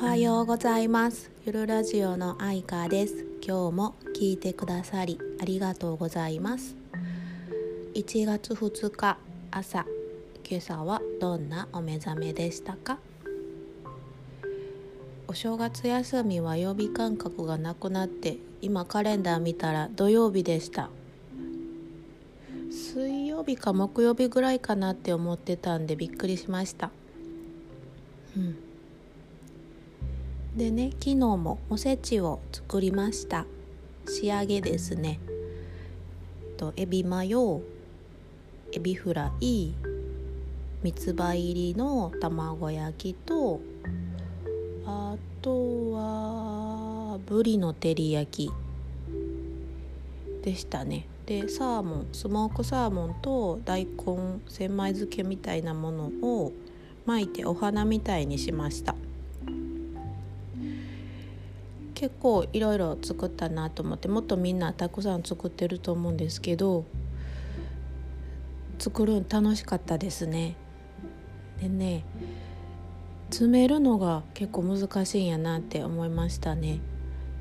はようございます。ゆるラジオのアイカーです。今日も聞いてくださりありがとうございます。1月2日朝。今朝はどんなお目覚めでしたか？お正月休みは曜日感覚がなくなって今カレンダー見たら土曜日でした。水曜日か木曜日ぐらいかなって思ってたんでびっくりしました。うん。でね昨日もおせちを作りました。仕上げですね。とエビマヨエビフライ三つ葉入りの卵焼きとあとはぶりの照り焼きでしたね。でサーモンスモークサーモンと大根千枚漬けみたいなものを巻いてお花みたいにしました。結構いろいろ作ったなと思ってもっとみんなたくさん作ってると思うんですけど作るの楽しかったですね。でね詰めるのが結構難しいんやなって思いましたね。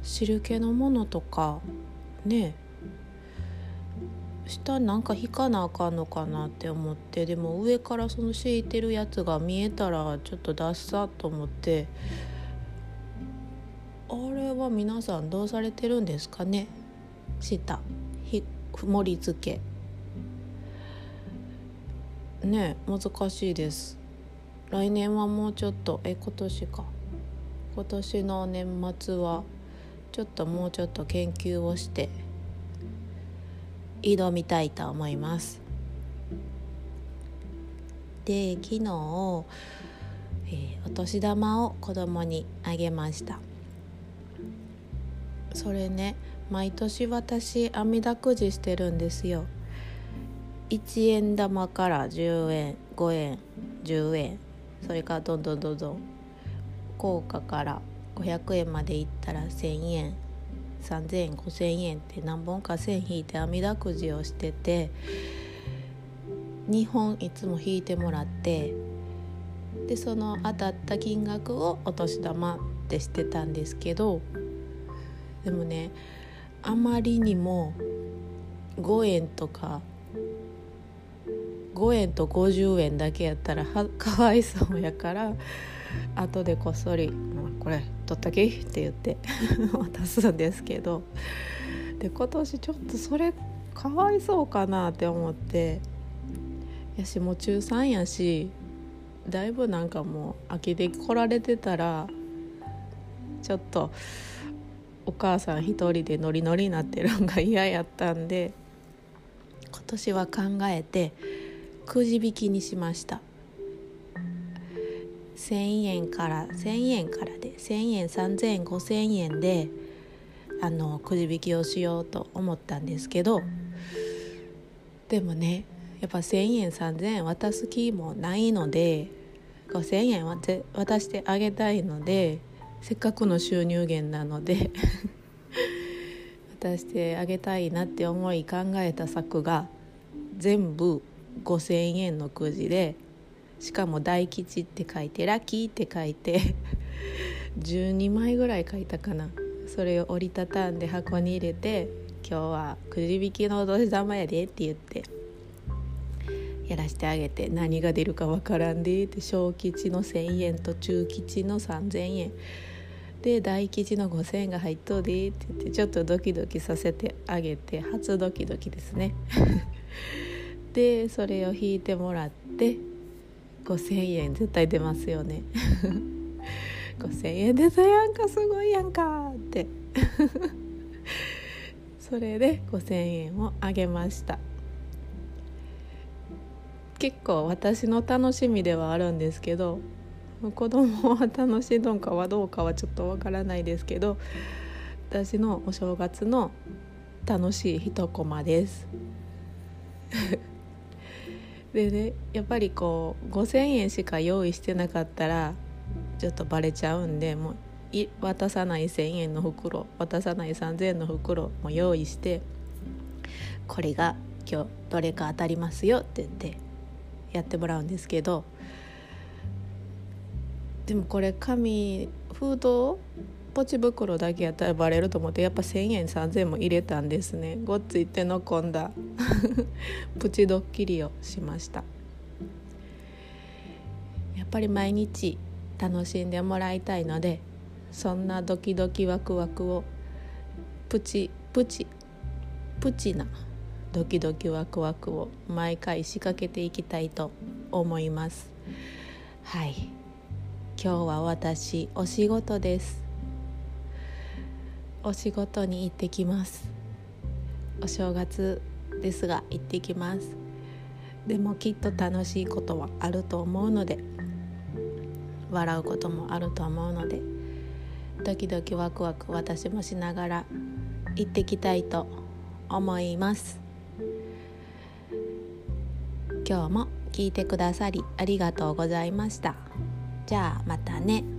汁気のものとかね。下なんか引かなあかんのかなって思ってでも上からその敷いてるやつが見えたらちょっとダッサと思ってあれは皆さんどうされてるんですかね？下ひ盛り付け。ね難しいです。来年はもうちょっと。え今年か。今年の年末はちょっともうちょっと研究をして挑みたいと思います。で昨日、えー、お年玉を子供にあげました。それね毎年私網だくじしてるんですよ。1円玉から10円5円10円それからどんどんどんどん。効果から500円までいったら1,000円3,000円5,000円って何本か線引いて網だくじをしてて2本いつも引いてもらってでその当たった金額をお年玉ってしてたんですけどでもねあまりにも5円とか5円と50円だけやったら かわいそうやから後でこっそり「これ取ったけ?」って言って 渡すんですけどで今年ちょっとそれかわいそうかなって思ってやしもう中3やしだいぶなんかもう飽きてこられてたらちょっとお母さん一人でノリノリになってるのが嫌やったんで今年は考えてくじ引きにしました。1,000円から1,000円からで1,000円3,000円5,000円であのくじ引きをしようと思ったんですけどでもねやっぱ1,000円3,000円渡す気もないので5,000円渡してあげたいのでせっかくの収入源なので渡してあげたいなって思い考えた策が全部5,000円のくじでしかも大吉って書いてラッキーって書いて12枚ぐらい書いたかな。それを折りたたんで箱に入れて「今日はくじ引きのお年玉やで」って言って。やらしてあげて何が出るかわからんでって小吉の1,000円と中吉の3,000円。で大吉の5,000円が入っとうでって言ってちょっとドキドキさせてあげて初ドキドキですね。でそれを引いてもらって5,000円絶対出ますよね。5,000円出たやんかすごいやんかって。それで5,000円をあげました。結構私の楽しみではあるんですけど子供は楽しいのかはどうかはちょっとわからないですけど私のお正月の楽しい一コマです。でねやっぱりこう5,000円しか用意してなかったらちょっとバレちゃうんでもう渡さない1,000円の袋渡さない3,000円の袋も用意してこれが今日どれか当たりますよって言ってやってもらうんですけどでもこれ紙封筒ポチ袋だけやったらバレると思ってやっぱ1,000円3,000円も入れたんですね。ごっつい手の込んだ プチドッキリをしました。やっぱり毎日楽しんでもらいたいのでそんなドキドキワクワクをプチプチプチなドキドキワクワクを毎回仕掛けていきたいと思います。はい。今日は私お仕事です。お仕事に行ってきます。お正月ですが行ってきます。でもきっと楽しいことはあると思うので笑うこともあると思うのでドキドキワクワク私もしながら行ってきたいと思います。今日も聞いてくださりありがとうございましたじゃあまたね。